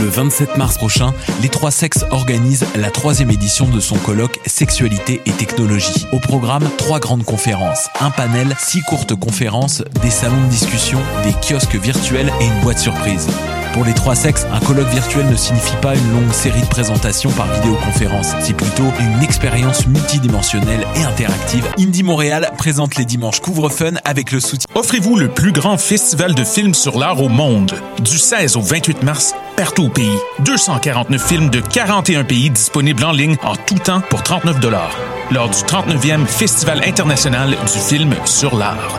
Le 27 mars prochain, les trois sexes organisent la troisième édition de son colloque Sexualité et technologie. Au programme, trois grandes conférences, un panel, six courtes conférences, des salons de discussion, des kiosques virtuels et une boîte surprise. Pour les trois sexes, un colloque virtuel ne signifie pas une longue série de présentations par vidéoconférence. C'est plutôt une expérience multidimensionnelle et interactive. Indie Montréal présente les dimanches Couvre-Fun avec le soutien. Offrez-vous le plus grand festival de films sur l'art au monde. Du 16 au 28 mars, partout au pays. 249 films de 41 pays disponibles en ligne en tout temps pour 39 dollars. Lors du 39e Festival international du film sur l'art.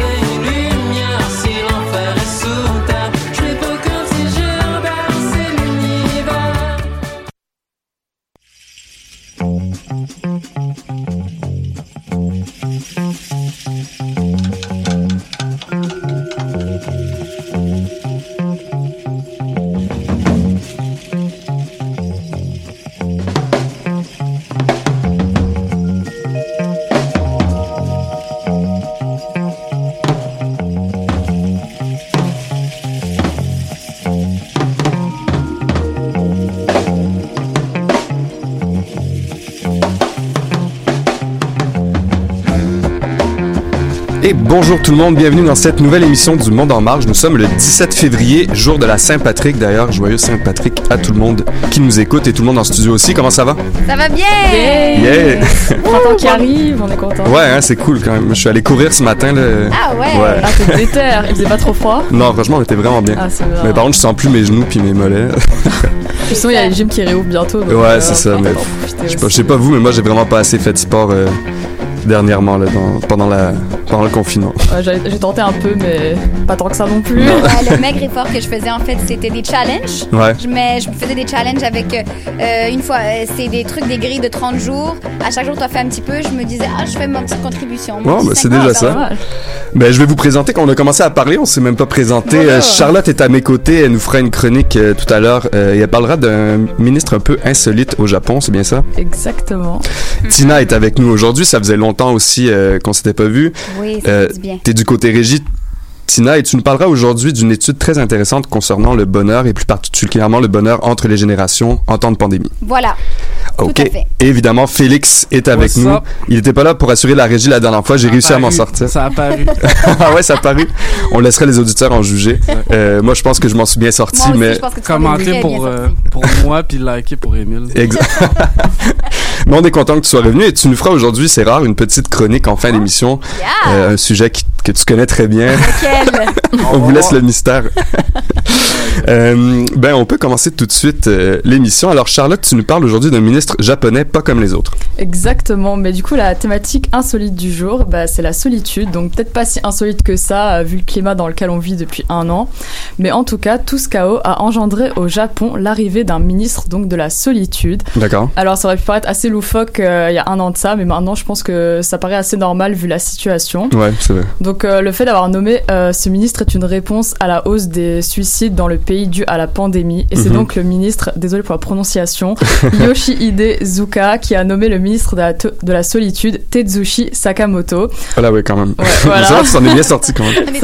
bonjour tout le monde, bienvenue dans cette nouvelle émission du Monde en Marche. Nous sommes le 17 février, jour de la Saint-Patrick. D'ailleurs, joyeux Saint-Patrick à tout le monde qui nous écoute et tout le monde en studio aussi. Comment ça va? Ça va bien! Yeah! Printemps qui arrive, on est content. Ouais, hein, c'est cool quand même. Je suis allé courir ce matin. Là. Ah ouais? Ah, t'es déter, il faisait pas trop froid? Non, franchement, on était vraiment bien. Ah. Mais par contre, je sens plus mes genoux puis mes mollets. Puis sinon, il y a les gyms qui réouvrent bientôt. donc, Ouais, euh, c'est ça, mais sais pas, je sais pas vous, mais moi j'ai vraiment pas assez fait de sport euh, dernièrement là, dans- pendant, la, pendant le confinement. Ouais, J'ai j'ai tenté un peu, mais pas tant que ça non plus. Ouais, le maigre effort que je faisais, en fait, c'était des challenges. Ouais. Je, mets, je faisais des challenges avec euh, une fois, euh, c'est des trucs, des grilles de 30 jours. À chaque jour, tu as fait un petit peu. Je me disais, ah, je fais ma petite contribution. Ouais, petit bah, c'est 50. déjà ça. Ben, je vais vous présenter quand on a commencé à parler, on s'est même pas présenté. Voilà. Euh, Charlotte est à mes côtés, elle nous fera une chronique euh, tout à l'heure euh, et elle parlera d'un ministre un peu insolite au Japon, c'est bien ça? Exactement. Tina est avec nous aujourd'hui, ça faisait longtemps aussi euh, qu'on s'était pas vu. Oui, ça Euh, fait du bien. T'es du côté régie, Tina, et tu nous parleras aujourd'hui d'une étude très intéressante concernant le bonheur et plus particulièrement le bonheur entre les générations en temps de pandémie. Voilà. Ok. Tout à fait. Et évidemment, Félix est avec What's nous. up? Il était pas là pour assurer la régie la dernière fois. J'ai réussi à m'en sortir. Ça a paru. ah ouais, ça a paru. On laisserait les auditeurs en juger. Euh, moi, je pense que je m'en suis bien sorti, Moi aussi, mais je pense que tu t'en es Commenter pour, bien euh, sorti. pour moi, puis liker pour Émile. Exact. Mais on est content que tu sois revenu et tu nous feras aujourd'hui, c'est rare, une petite chronique en fin d'émission. Yeah! Euh, un sujet qui- que tu connais très bien. On vous laisse le mystère. Euh, ben, on peut commencer tout de suite euh, l'émission. Alors, Charlotte, tu nous parles aujourd'hui d'un ministre japonais pas comme les autres. Exactement. Mais du coup, la thématique insolite du jour, bah, c'est la solitude. Donc, peut-être pas si insolite que ça, vu le climat dans lequel on vit depuis un an. Mais en tout cas, tout ce chaos a engendré au Japon l'arrivée d'un ministre donc de la solitude. D'accord. Alors, ça aurait pu paraître assez loufoque euh, il y a un an de ça, mais maintenant, je pense que ça paraît assez normal vu la situation. Ouais, c'est vrai. Donc euh, le fait d'avoir nommé euh, ce ministre est une réponse à la hausse des suicides dans le pays dû à la pandémie. Et c'est Mhm. donc le ministre, désolé pour la prononciation, Yoshihide Zuka qui a nommé le ministre de la, to- de la solitude Tetsushi Sakamoto. Voilà, ouais, quand même. Ouais, voilà. Ça va, tu t'en es bien sorti quand même. Est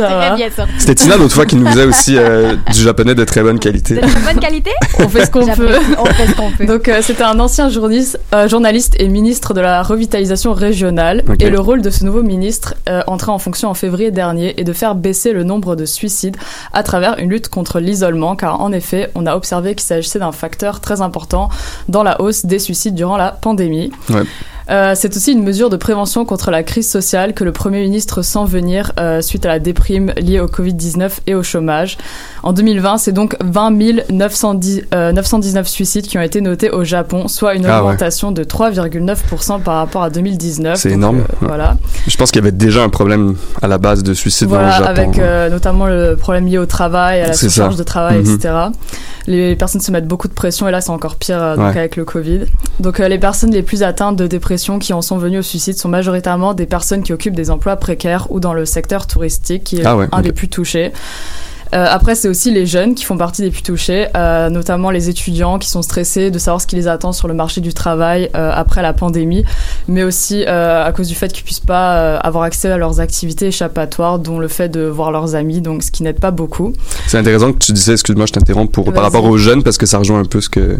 Ça. C'était Tina l'autre fois qui nous faisait aussi euh, du japonais de très bonne qualité. De très bonne qualité? On fait ce qu'on peut. J'apprécie. On fait ce qu'on peut. Donc euh, c'était un ancien journaliste, euh, journaliste et ministre de la revitalisation régionale. Et le rôle de ce nouveau ministre, euh, entré en fonction en février dernier, est de faire baisser le nombre de suicides à travers une lutte contre l'isolement, car en effet, on a observé qu'il s'agissait d'un facteur très important dans la hausse des suicides durant la pandémie. Ouais. Euh, c'est aussi une mesure de prévention contre la crise sociale que le Premier ministre sent venir euh, suite à la déprime liée au Covid-19 et au chômage. En 2020, c'est donc 20 910, euh, 919 suicides qui ont été notés au Japon, soit une Ah ouais. augmentation de 3,9% par rapport à 2019. C'est énorme. euh, Ouais. Voilà. Je pense qu'il y avait déjà un problème à la base de suicide Voilà, dans le Japon. avec notamment le problème lié au travail, à la surcharge de travail, Mhm. etc. Les personnes se mettent beaucoup de pression et là c'est encore pire donc Ouais. avec le Covid. Donc les personnes les plus atteintes de dépression qui en sont venues au suicide sont majoritairement des personnes qui occupent des emplois précaires ou dans le secteur touristique qui est Ah ouais, un des plus touchés. Euh, après, c'est aussi les jeunes qui font partie des plus touchés, euh, notamment les étudiants qui sont stressés de savoir ce qui les attend sur le marché du travail euh, après la pandémie, mais aussi à cause du fait qu'ils puissent pas avoir accès à leurs activités échappatoires, dont le fait de voir leurs amis, donc ce qui n'aide pas beaucoup. C'est intéressant que tu disais, excuse-moi, je t'interromps, pour, par rapport aux jeunes, parce que ça rejoint un peu ce que...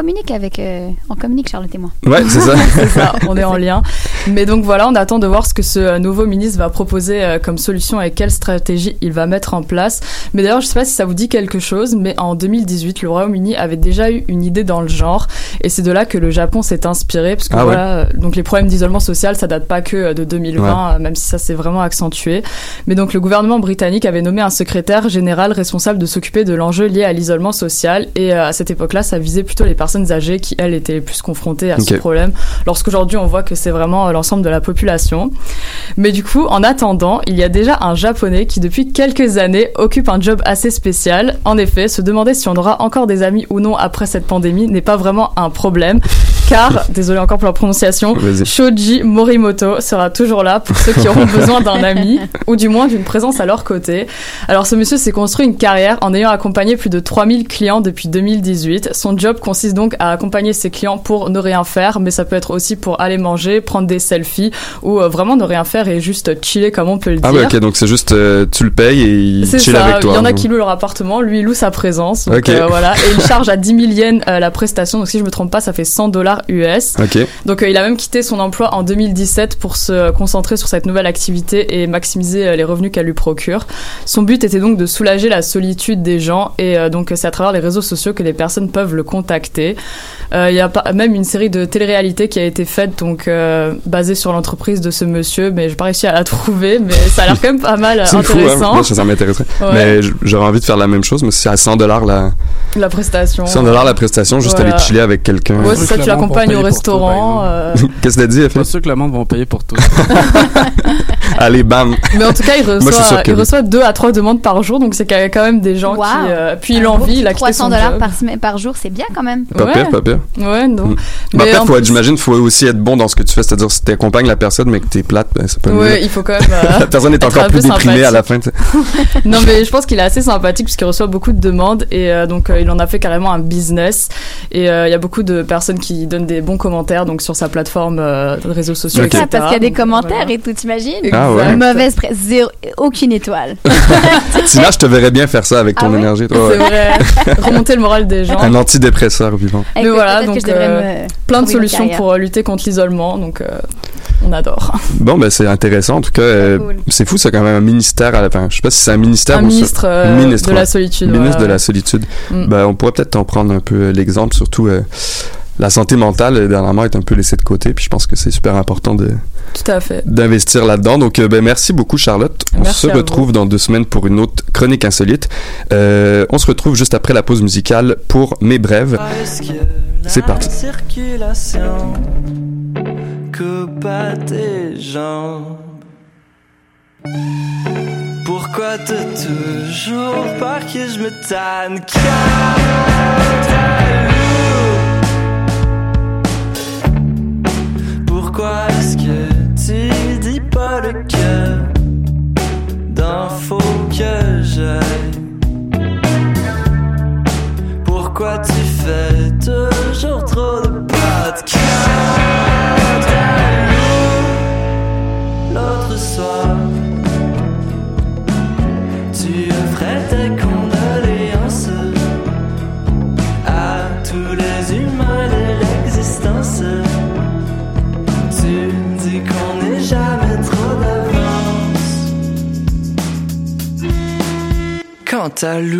On communique avec. euh, on communique, Charlotte et moi. Ouais, c'est ça. C'est ça, on est en lien. Mais donc voilà, on attend de voir ce que ce euh, nouveau ministre va proposer euh, comme solution et quelle stratégie il va mettre en place. Mais d'ailleurs, je sais pas si ça vous dit quelque chose, mais en 2018, le Royaume-Uni avait déjà eu une idée dans le genre, et c'est de là que le Japon s'est inspiré, parce que Ah voilà, euh, donc les problèmes d'isolement social, ça date pas que de 2020, euh, même si ça s'est vraiment accentué. Mais donc le gouvernement britannique avait nommé un secrétaire général responsable de s'occuper de l'enjeu lié à l'isolement social, et euh, à cette époque-là, ça visait plutôt les personnes âgées qui, elles, étaient les plus confrontées à ce problème, lorsqu'aujourd'hui on voit que c'est vraiment euh, l'ensemble de la population. Mais du coup, en attendant, il y a déjà un japonais qui depuis quelques années occupe un job assez spécial. En effet, se demander si on aura encore des amis ou non après cette pandémie n'est pas vraiment un problème, car, désolé encore pour la prononciation. Shoji Morimoto sera toujours là pour ceux qui auront besoin d'un ami, ou du moins d'une présence à leur côté. Alors ce monsieur s'est construit une carrière en ayant accompagné plus de 3000 clients depuis 2018. Son job consiste donc à accompagner ses clients pour ne rien faire, mais ça peut être aussi pour aller manger, prendre des selfies, ou euh, vraiment ne rien faire et juste chiller comme on peut le Ah dire. ouais, ok, donc c'est juste, euh, tu le payes et il chill ça, avec toi. il y en a qui louent leur appartement, lui il loue sa présence. Donc euh, voilà, et il charge à 10 000 yens la prestation, donc si je me trompe pas, ça fait 100 dollars US. Donc euh, il a même quitté son emploi en 2017 pour se concentrer sur cette nouvelle activité et maximiser euh, les revenus qu'elle lui procure. Son but était donc de soulager la solitude des gens et euh, donc c'est à travers les réseaux sociaux que les personnes peuvent le contacter. Euh, Il y a même une série de télé-réalités qui a été faite donc euh, basée sur l'entreprise de ce monsieur, mais j'ai pas réussi à la trouver, mais ça a l'air quand même pas mal fou, hein. intéressant. Moi, ça, ça m'intéresserait. Ouais. Mais j'aurais envie de faire la même chose, mais c'est à 100 dollars la, La prestation. 100 dollars la prestation, juste Voilà. aller chiller avec quelqu'un. Ouais, c'est ça, tu payer au restaurant. euh, Qu'est-ce que t'as dit, Je suis Effie? pas sûr que le monde va payer pour tout. Allez, bam! Mais en tout cas, il reçoit, il reçoit deux à trois demandes par jour, donc c'est qu'il y a quand même des gens Wow. qui. euh, puis Un il beau envie, petit il a quitté 300 son dollars par, semaine- par jour, c'est bien quand même. Pas Ouais. pire, pas pire. Ouais, non. Mm. Mais Mais après, faut, plus- j'imagine, faut aussi être bon dans ce que tu fais. C'est-à-dire, si t'accompagnes la personne, mais que t'es plate, ben, c'est pas mieux. Ouais, il faut quand même. euh, La personne est encore plus déprimée à la fin. tu non, mais je pense qu'il est assez sympathique puisqu'il reçoit beaucoup de demandes et euh, donc euh, il en a fait carrément un business. Et euh, il y a beaucoup de personnes qui donnent des bons commentaires donc sur sa plateforme euh, de réseaux sociaux. Ok. Ah, etc. parce qu'il y a des commentaires voilà. et tout, t'imagines Ah ouais. Mauvaise presse, zéro, aucune étoile. Sinon, je te verrais bien faire ça avec ton Ah ouais? énergie. toi, C'est ouais. vrai. Remonter le moral des gens. Un antidépresseur vivant. Mais Écoute, voilà, donc, euh, Plein de solutions pour euh, lutter contre l'isolement, donc euh, on adore. Bon, ben, c'est intéressant. En tout cas, euh, cool. c'est fou, c'est quand même un ministère à la fin. Je sais pas si c'est un ministère Un ou ministre, euh, Ministre, de la solitude. ministre de la solitude. Mm. Ben, on pourrait peut-être en prendre un peu l'exemple, surtout euh, la santé mentale, euh, dernièrement, est un peu laissée de côté. Puis je pense que c'est super important de, Tout à fait. d'investir là-dedans. Donc, euh, ben, merci beaucoup, Charlotte. On Merci se vous. retrouve dans deux semaines pour une autre chronique insolite. Euh, on se retrouve juste après la pause musicale pour Mes Brèves. C'est parti. circulation coupe à tes jambes. Pourquoi t'as toujours peur que je me tanne Pourquoi est-ce que tu dis pas le cœur d'infos que j'ai? Cantalou.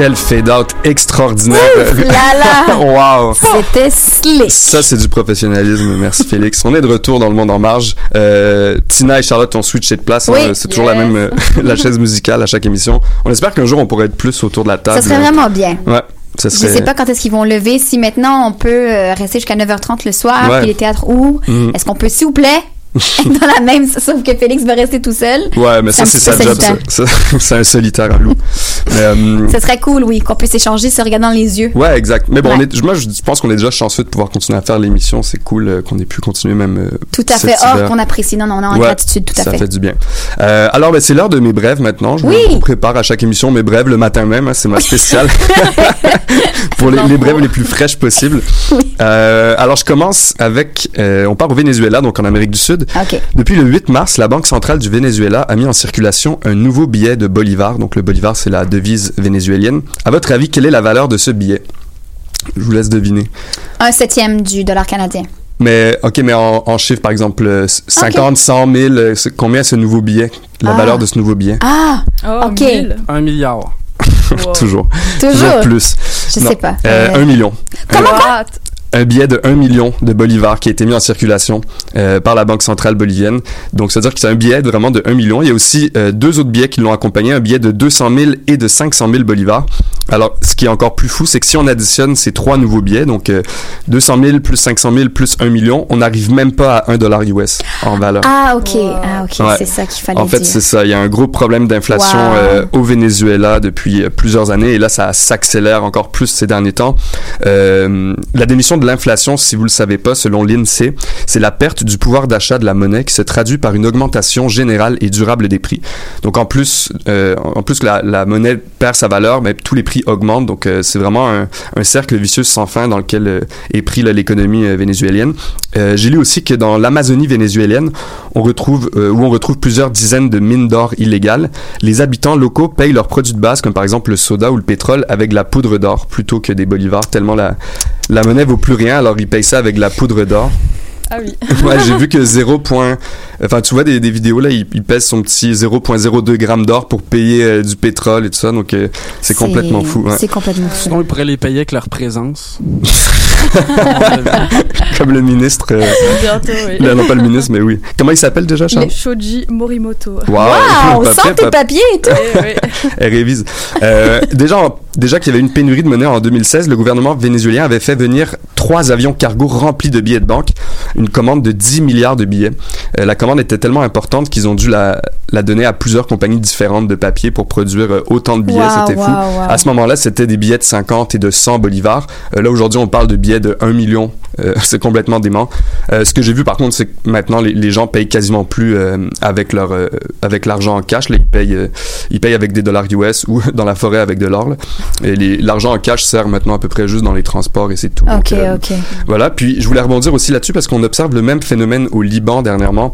Quel fade-out extraordinaire. Ouf là là. wow. C'était slick. Ça, c'est du professionnalisme. Merci, Félix. On est de retour dans le monde en marge. Euh, Tina et Charlotte ont switché de place. Oui. hein. C'est toujours la même, euh, la chaise musicale à chaque émission. On espère qu'un jour, on pourrait être plus autour de la table. Ça serait vraiment bien. Ouais. Je serait... sais pas quand est-ce qu'ils vont lever. Si maintenant on peut euh, rester jusqu'à 9h30 le soir, Ouais. puis les théâtres ouvrent, Mhm. est-ce qu'on peut, s'il vous plaît, dans la même, sauf que Félix va rester tout seul. Ouais, mais ça, C'est sa job, ça. Ça, C'est un solitaire à loup. Mais, euh, Ce serait cool, oui, qu'on puisse échanger se regarder dans les yeux. Ouais, exact. Mais bon, Ouais. on est, moi, je pense qu'on est déjà chanceux de pouvoir continuer à faire l'émission. C'est cool euh, qu'on ait pu continuer même. euh, Tout à fait. Hiver. qu'on apprécie. Non, non, on est en Ouais, gratitude, tout à ça fait. fait du bien. Euh, alors, ben, c'est l'heure de mes brèves maintenant. Je Oui. vous prépare à chaque émission mes brèves le matin même. hein, c'est ma spéciale. Pour les, les brèves les plus fraîches possibles. Alors, je commence avec... on part au Venezuela, donc en Amérique du Sud. Depuis le 8 mars, la Banque centrale du Venezuela a mis en circulation un nouveau billet de bolivar. Donc, le bolivar, c'est la devise vénézuélienne. À votre avis, quelle est la valeur de ce billet? Je vous laisse deviner. Un septième du dollar canadien. Mais, OK, mais en, en chiffres, par exemple, euh, 50, 100 000, euh, c'est- combien est ce nouveau billet? La Ah. valeur de ce nouveau billet? Ah, Oh, Ok. mille. Un milliard. Wow. Toujours. toujours. plus. Je Non. sais pas. Euh, Euh, un million. Comment? Un billet de 1 million de bolivars qui a été mis en circulation euh, par la Banque centrale bolivienne. Donc, c'est-à-dire que c'est un billet vraiment de 1 million. Il y a aussi euh, deux autres billets qui l'ont accompagné, un billet de 200 000 et de 500 000 bolivars. Alors, ce qui est encore plus fou, c'est que si on additionne ces trois nouveaux billets, donc euh, 200 000 plus 500 000 plus 1 million, on n'arrive même pas à 1 dollar US en valeur. Ah, OK. Wow. Ah, OK. Ouais. C'est ça qu'il fallait En fait, c'est ça. Il y a un gros problème d'inflation Wow. euh, au Venezuela depuis euh, plusieurs années et là, ça s'accélère encore plus ces derniers temps. Euh, la démission de l'inflation, si vous le savez pas, selon l'INSEE, c'est la perte du pouvoir d'achat de la monnaie qui se traduit par une augmentation générale et durable des prix. Donc, en plus, en plus que la, la monnaie perd sa valeur, mais tous les prix augmentent. Donc, euh, c'est vraiment un, un cercle vicieux sans fin dans lequel euh, est pris l'économie euh, vénézuélienne. J'ai lu aussi que dans l'Amazonie vénézuélienne, on retrouve où on retrouve plusieurs dizaines de mines d'or illégales. Les habitants locaux payent leurs produits de base, comme par exemple le soda ou le pétrole, avec de la poudre d'or plutôt que des bolivars, tellement la, la monnaie vaut plus rien. Alors ils payent ça avec de la poudre d'or. Ah oui. Ouais, j'ai vu que 0. point- Enfin, tu vois des, des vidéos là, il, il pèse son petit 0.02 grammes d'or pour payer euh, du pétrole et tout ça, donc euh, c'est complètement fou. ouais. C'est complètement fou. Sinon, ils pourraient les payer avec leur présence. Comme le ministre. euh, Bientôt, oui. là, non, pas le ministre, mais oui. Comment il s'appelle déjà, Charles Les Shoji Morimoto. Wow, Waouh, pas sans prêt, tes papiers et tout. Eh, oui. Elle révise. Euh, déjà, en- déjà qu'il y avait une pénurie de monnaie en 2016, le gouvernement vénézuélien avait fait venir trois avions cargo remplis de billets de banque, une commande de 10 milliards de billets. Euh, la commande était tellement importante qu'ils ont dû la, la donner à plusieurs compagnies différentes de papier pour produire euh, autant de billets. Wow, C'était fou. wow. À ce moment-là, c'était des billets de 50 et de 100 bolivars. Euh, là, aujourd'hui, on parle de billets de 1 million. Euh, c'est complètement dément. Euh, ce que j'ai vu, par contre, c'est que maintenant, les, les gens payent quasiment plus avec leur avec l'argent en cash. Là, ils payent ils payent avec des dollars US ou dans la forêt avec de l'or. Et l'argent en cash sert maintenant à peu près juste dans les transports et c'est tout. Ok, ok. voilà, puis je voulais rebondir aussi là-dessus parce qu'on observe le même phénomène au Liban dernièrement.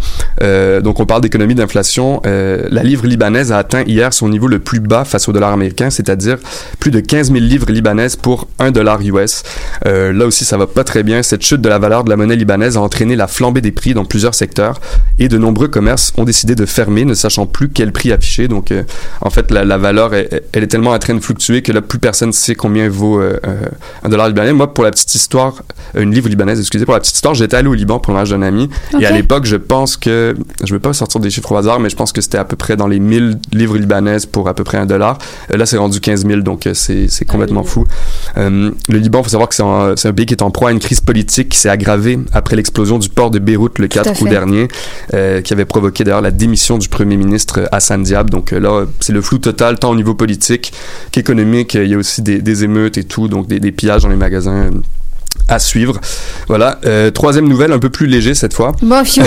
Donc on parle d'économie d'inflation. Euh, la livre libanaise a atteint hier son niveau le plus bas face au dollar américain, c'est-à-dire plus de 15 000 livres libanaises pour 1 dollar US. Euh, là aussi, ça va pas très bien. Cette chute de la valeur de la monnaie libanaise a entraîné la flambée des prix dans plusieurs secteurs et de nombreux commerces ont décidé de fermer, ne sachant plus quel prix afficher. Donc euh, en fait, la, la valeur, elle, elle est tellement en train de fluctuer que là, plus personne sait combien vaut un dollar libanais. Moi, pour la petite histoire, une livre libanaise, excusez, pour la petite histoire, j'étais allé au Liban pour le mariage d'un ami. Et à l'époque, je pense que, je vais pas sortir des chiffres au hasard, mais je pense que c'était à peu près dans les 1000 livres libanaises pour à peu près un dollar. Euh, là, c'est rendu 15 000, donc euh, c'est c'est complètement oui. fou. Euh, le Liban, faut savoir que c'est un, c'est un pays qui est en proie à une crise politique qui s'est aggravée après l'explosion du port de Beyrouth le Tout à 4 août dernier, qui avait provoqué d'ailleurs la démission du premier ministre Hassan Diab. Donc là, c'est le flou total, tant au niveau politique qu'économique. Il y a aussi des, des émeutes et tout, donc des, des pillages dans les magasins. À suivre. Voilà. Euh, troisième nouvelle, un peu plus léger cette fois. Bon, fiou.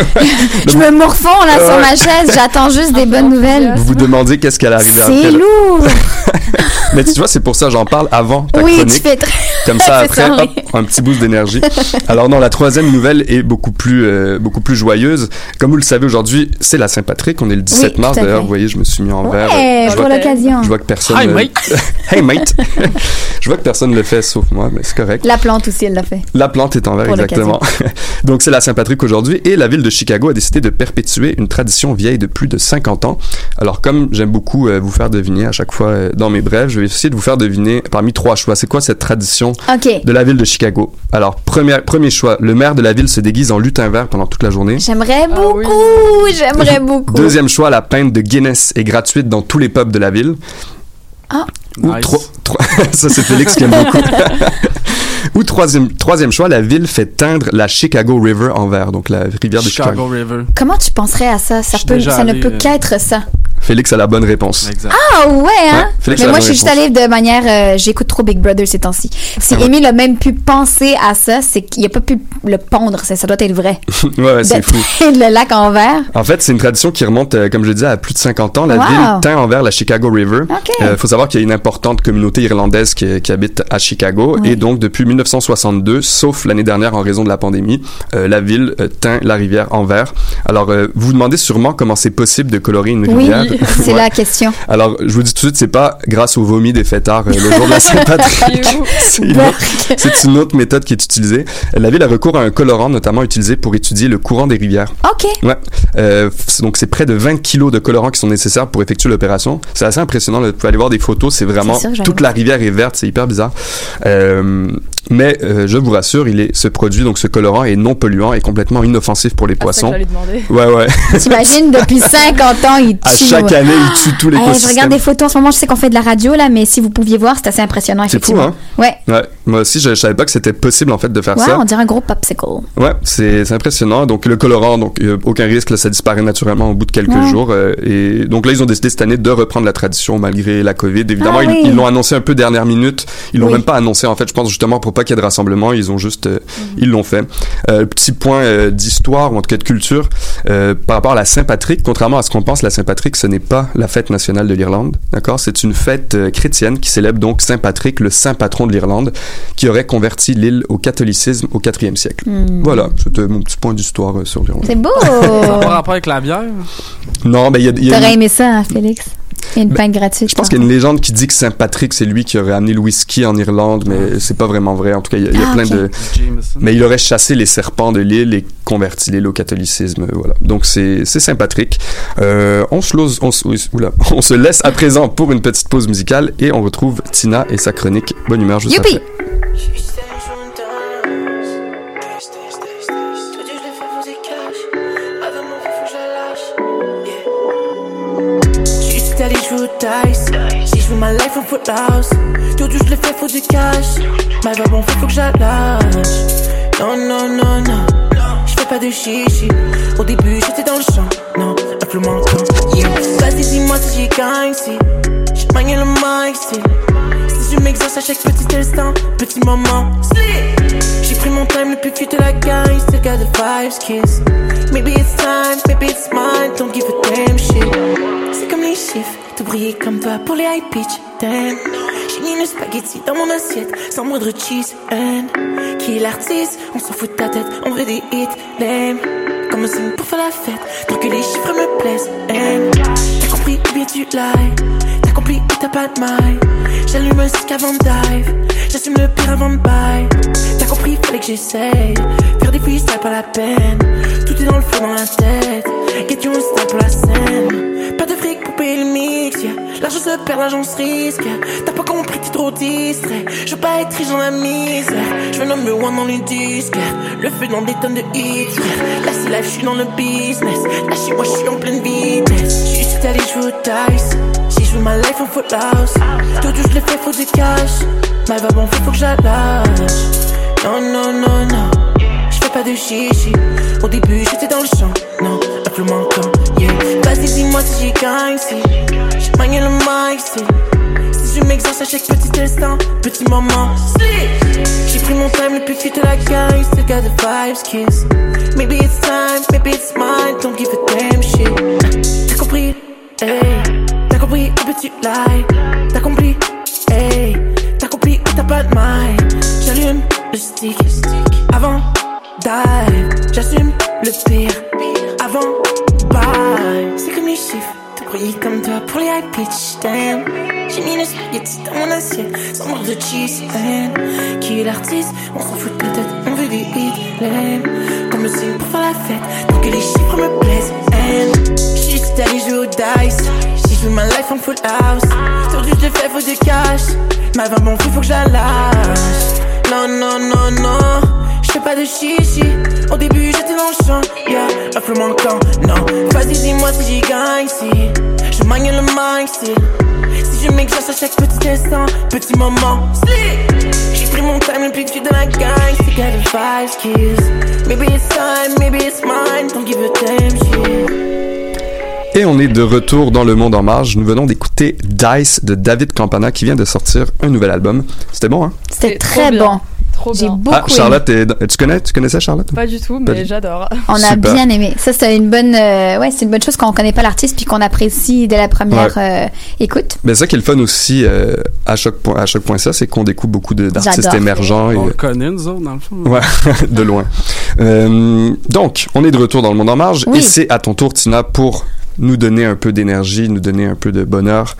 Je me morfonds là sur Ouais. ma chaise, j'attends juste des peu bonnes nouvelles. Vous vous demandez qu'est-ce qu'elle arrive après. C'est lourd. Mais tu vois, c'est pour ça j'en parle avant ta Oui, tu chronique. fais très. Comme ça, après, ça, hop, oui. un petit boost d'énergie. Alors non, la troisième nouvelle est beaucoup plus, euh, beaucoup plus joyeuse. Comme vous le savez, aujourd'hui, c'est la Saint-Patrick. On est le 17 Oui, mars. D'ailleurs, vous voyez, je me suis mis en vert. Ouais, je, pour vois, l'occasion. je vois que personne... Hi, mate. hey, mate! je vois que personne le fait, sauf moi, mais c'est correct. La plante aussi, elle l'a fait. La plante est en vert, Pour exactement. Donc, c'est la Saint-Patrick aujourd'hui et la ville de Chicago a décidé de perpétuer une tradition vieille de plus de 50 ans. Alors, comme j'aime beaucoup euh, vous faire deviner à chaque fois euh, dans mes brèves, je vais essayer de vous faire deviner parmi trois choix. C'est quoi cette tradition de la ville de Chicago? Alors, premier, premier choix, le maire de la ville se déguise en lutin vert pendant toute la journée. J'aimerais Ah oui. beaucoup, j'aimerais beaucoup. Deuxième choix, la pinte de Guinness est gratuite dans tous les pubs de la ville. Ou Nice. tro- tro- ça, c'est Félix qui aime beaucoup. Ou troisième, troisième choix, la ville fait teindre la Chicago River en vert, donc la rivière de Chicago. Chicago River. Comment tu penserais à ça? Ça, peut, ça ne peut euh, qu'être ça. Félix a la bonne réponse. Exact. Ah ouais, hein? Ouais, Mais moi, je suis juste allée de manière. euh, J'écoute trop Big Brother ces temps-ci. Si Ah ouais. Émile a même pu penser à ça, c'est qu'il a pas pu le pondre. Ça, ça doit être vrai. ouais, ouais, c'est fou. le lac en vert. En fait, c'est une tradition qui remonte, euh, comme je disais, à plus de 50 ans. La Wow. ville teint envers la Chicago River. OK. Il faut savoir qu'il y a une importante communauté irlandaise qui, qui habite à Chicago. Et donc, depuis 1962, sauf l'année dernière en raison de la pandémie, euh, la ville euh, teint la rivière en vert. Alors, euh, vous vous demandez sûrement comment c'est possible de colorer une Oui, rivière. c'est Ouais. la question. Alors, je vous dis tout de suite, c'est pas grâce au vomi des fêtards euh, le jour de la Saint-Patrick. C'est une, autre- c'est une autre méthode qui est utilisée. La ville a recours à un colorant notamment utilisé pour étudier le courant des rivières. OK. Ouais. Euh, c'est- donc c'est près de 20 kilos de colorant qui sont nécessaires pour effectuer l'opération. C'est assez impressionnant. là. Vous pouvez aller voir des photos. C'est vraiment sûr, toute la rivière est verte. C'est hyper bizarre. Euh, mais euh, je vous rassure, il est ce produit donc ce colorant est non polluant et complètement inoffensif pour les Ah, c'est ça que poissons. Ouais ouais. T'imagines, depuis 50 ans, il à tue. Chaque année, il tue tout Hey, je l'écosystème. regarde des photos en ce moment, je sais qu'on fait de la radio là, mais si vous pouviez voir, c'est assez impressionnant C'est fou, effectivement. hein? Ouais. Ouais. Moi aussi, je, je savais pas que c'était possible en fait de faire Ouais, ça. on dirait un gros popsicle. Ouais, c'est impressionnant. Donc le colorant, donc a aucun risque, là, ça disparaît naturellement au bout de quelques Ouais. jours. euh, et donc là, ils ont décidé cette année de reprendre la tradition malgré la COVID. Évidemment, Ah ils oui. ils l'ont annoncé un peu dernière minute. Ils l'ont Oui. même pas annoncé en fait. Je pense justement pour pas qu'il y ait de rassemblement, ils ont juste, euh, Mhm. ils l'ont fait. Euh, petit point euh, d'histoire ou en tout cas de culture euh, par rapport à la Saint-Patrick. Contrairement à ce qu'on pense, la Saint-Patrick, ce n'est pas la fête nationale de l'Irlande. D'accord, c'est une fête euh, chrétienne qui célèbre donc Saint Patrick, le saint patron de l'Irlande, qui aurait converti l'île au catholicisme au 4e siècle. Hmm. Voilà, c'était mon petit point d'histoire euh, sur l'Irlande. C'est beau! Ça n'a pas rapport avec la bière? Non, ben il y a, y a T'aurais une- aimé ça, hein, Félix? Et une Ben, gratuite. Je pense qu'il y a une légende qui dit que Saint-Patrick, c'est lui qui aurait amené le whisky en Irlande, mais c'est pas vraiment vrai. En tout cas, il y a, il y a Ah, plein de... Jameson. Mais il aurait chassé les serpents de l'île et converti l'île au catholicisme. Voilà. Donc c'est c'est Saint-Patrick. Euh, on se lose, on se, oui, oula. on se laisse à présent pour une petite pause musicale et on retrouve Tina et sa chronique Bonne humeur juste Youpi! après. Ma life en foot house. Tout je le fais, faut du cash. Ma va bon, faut que j'allâche. Non, non, non, non. Je fais pas de chichi. Au début, j'étais dans le champ. Non, un flou manquant. Yeah. Vas-y, dis-moi si j'y gagne. Si je manie le mic, si. Si je m'exerce à chaque petit instant, petit moment. J'ai pris mon time, le plus cute de la gang. Still got the vibes, kiss. Maybe it's time, maybe it's mine. Don't give a damn shit. C'est comme les chiffres, tout briller comme toi pour les high pitch. Damn. J'ai mis le spaghetti dans mon assiette, sans moindre cheese. And qui est l'artiste? On s'en fout de ta tête, on veut des hits. Lame. Comme un signe pour faire la fête, tant que les chiffres me plaisent. T'as compris ou bien tu lies? T'as compris ou t'as pas de maille? J'allume un stick avant de dive. J'assume le pire avant de bail. T'as compris, fallait que j'essaye. Faire des freestyles, pas la peine. Tout est dans le feu, dans la tête. Un style pour la scène. Pas de fric pour payer le mix. L'argent se perd, l'argent se risque. T'as pas compris, t'es trop distrait. Je veux pas être riche dans la misère. Je veux number one dans les disques. Le feu dans des tonnes de hits. Là, c'est live, je suis dans le business. Là, chez moi, je suis en pleine vitesse. Juste aller jouer au dice. Je veux ma life en foot house. Tout je le fais, faut du cash. Ma va bon, faut que j'allâche. Non, non, non, non. Je pas de chichi. Au début, j'étais dans le champ. Non, un flou manquant. Yeah. Vas-y, dis-moi si j'y gagne. Si je le mic. Si, je m'exerce à chaque petit instant, petit moment. J'ai pris mon time, le plus cute de la gang. Still got the vibes, kiss. Maybe it's time, maybe it's mine. Don't give a damn shit. T'as compris? Hey. T'as compris? Où peux-tu lie? T'as compris? Hey. T'as compris? Où t'as pas de maille? J'allume le stick avant dive. J'assume le pire avant C'est comme les chiffres, tout briller comme toi pour les high pitch. Damn. J'ai mis le spaghetti dans mon assiette, sans mort de cheese. And qui est l'artiste? On s'en fout de la tête, on veut des hits. Lame. Comme le signe pour faire la fête, tant que les chiffres me plaisent. And juste aller jouer au dice. Je veux ma life en full house, tout je le fais, faut du cash. Ma va bon faut que je lâche. Non, non, non, non. Je fais pas de chichi. Au début, j'étais dans le champ. Yeah, un flou manquant. Non, vas-y, dis-moi si j'y gagne. Si je manie le mic, si. Si je m'exerce à chaque petit instant, petit moment. Slip. J'ai pris mon time, le plus cute de la gang. C'est got the vibes, kiss. Maybe it's time, maybe it's mine. Don't give a damn shit. Et on est de retour dans le monde en marge. Nous venons d'écouter Dice de David Campana qui vient de sortir un nouvel album. C'était bon, hein? C'était très bon. Trop J'ai bien. beaucoup ah, aimé. Charlotte, t'es- tu connais, tu connaissais Charlotte? Pas du tout, Pas mais du- j'adore. On a Super. bien aimé. Ça, c'est une bonne, euh, ouais, c'est une bonne chose qu'on connaît pas l'artiste puis qu'on apprécie dès la première euh, écoute. Mais ça qui est le fun aussi euh, à chaque point, à chaque point ça, c'est qu'on découvre beaucoup de- d'artistes J'adore. émergents et On le connaît, nous autres, dans le fond. ouais, de loin. Euh, donc, on est de retour dans le monde en marge Oui. et c'est à ton tour, Tina, pour nous donner un peu d'énergie, nous donner un peu de bonheur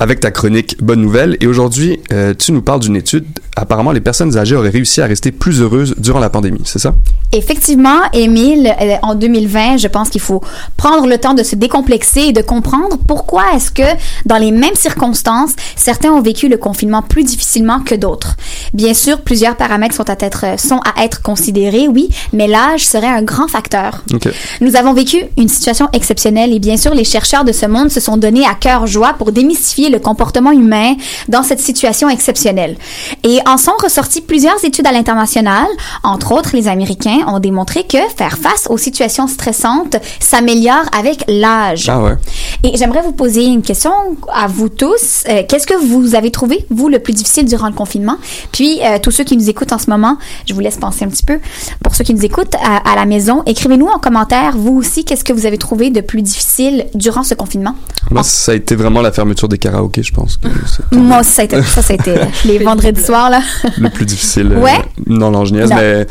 avec ta chronique Bonne Nouvelle. Et aujourd'hui, euh, tu nous parles d'une étude. Apparemment, les personnes âgées auraient réussi à rester plus heureuses durant la pandémie, c'est ça? Effectivement, Émile, euh, en 2020, je pense qu'il faut prendre le temps de se décomplexer et de comprendre pourquoi est-ce que, dans les mêmes circonstances, certains ont vécu le confinement plus difficilement que d'autres. Bien sûr, plusieurs paramètres sont à être, sont à être considérés, oui, mais l'âge serait un grand facteur. Nous avons vécu une situation exceptionnelle et bien sûr, les chercheurs de ce monde se sont donnés à cœur joie pour démystifier le comportement humain dans cette situation exceptionnelle. Et en sont ressorties plusieurs études à l'international. Entre autres, les Américains ont démontré que faire face aux situations stressantes s'améliore avec l'âge. Ah ouais. Et j'aimerais vous poser une question à vous tous. Euh, Qu'est-ce que vous avez trouvé, vous, le plus difficile durant le confinement? Puis, euh, tous ceux qui nous écoutent en ce moment, je vous laisse penser un petit peu. Pour ceux qui nous écoutent à, à la maison, écrivez-nous en commentaire, vous aussi, qu'est-ce que vous avez trouvé de plus difficile durant ce confinement? Moi, ça a été vraiment la fermeture des karaokés, je pense. que Moi aussi, ça a été, ça, ça a été les vendredis soirs, là. le plus difficile. euh, Ouais. non, non, je niaise, Non. mais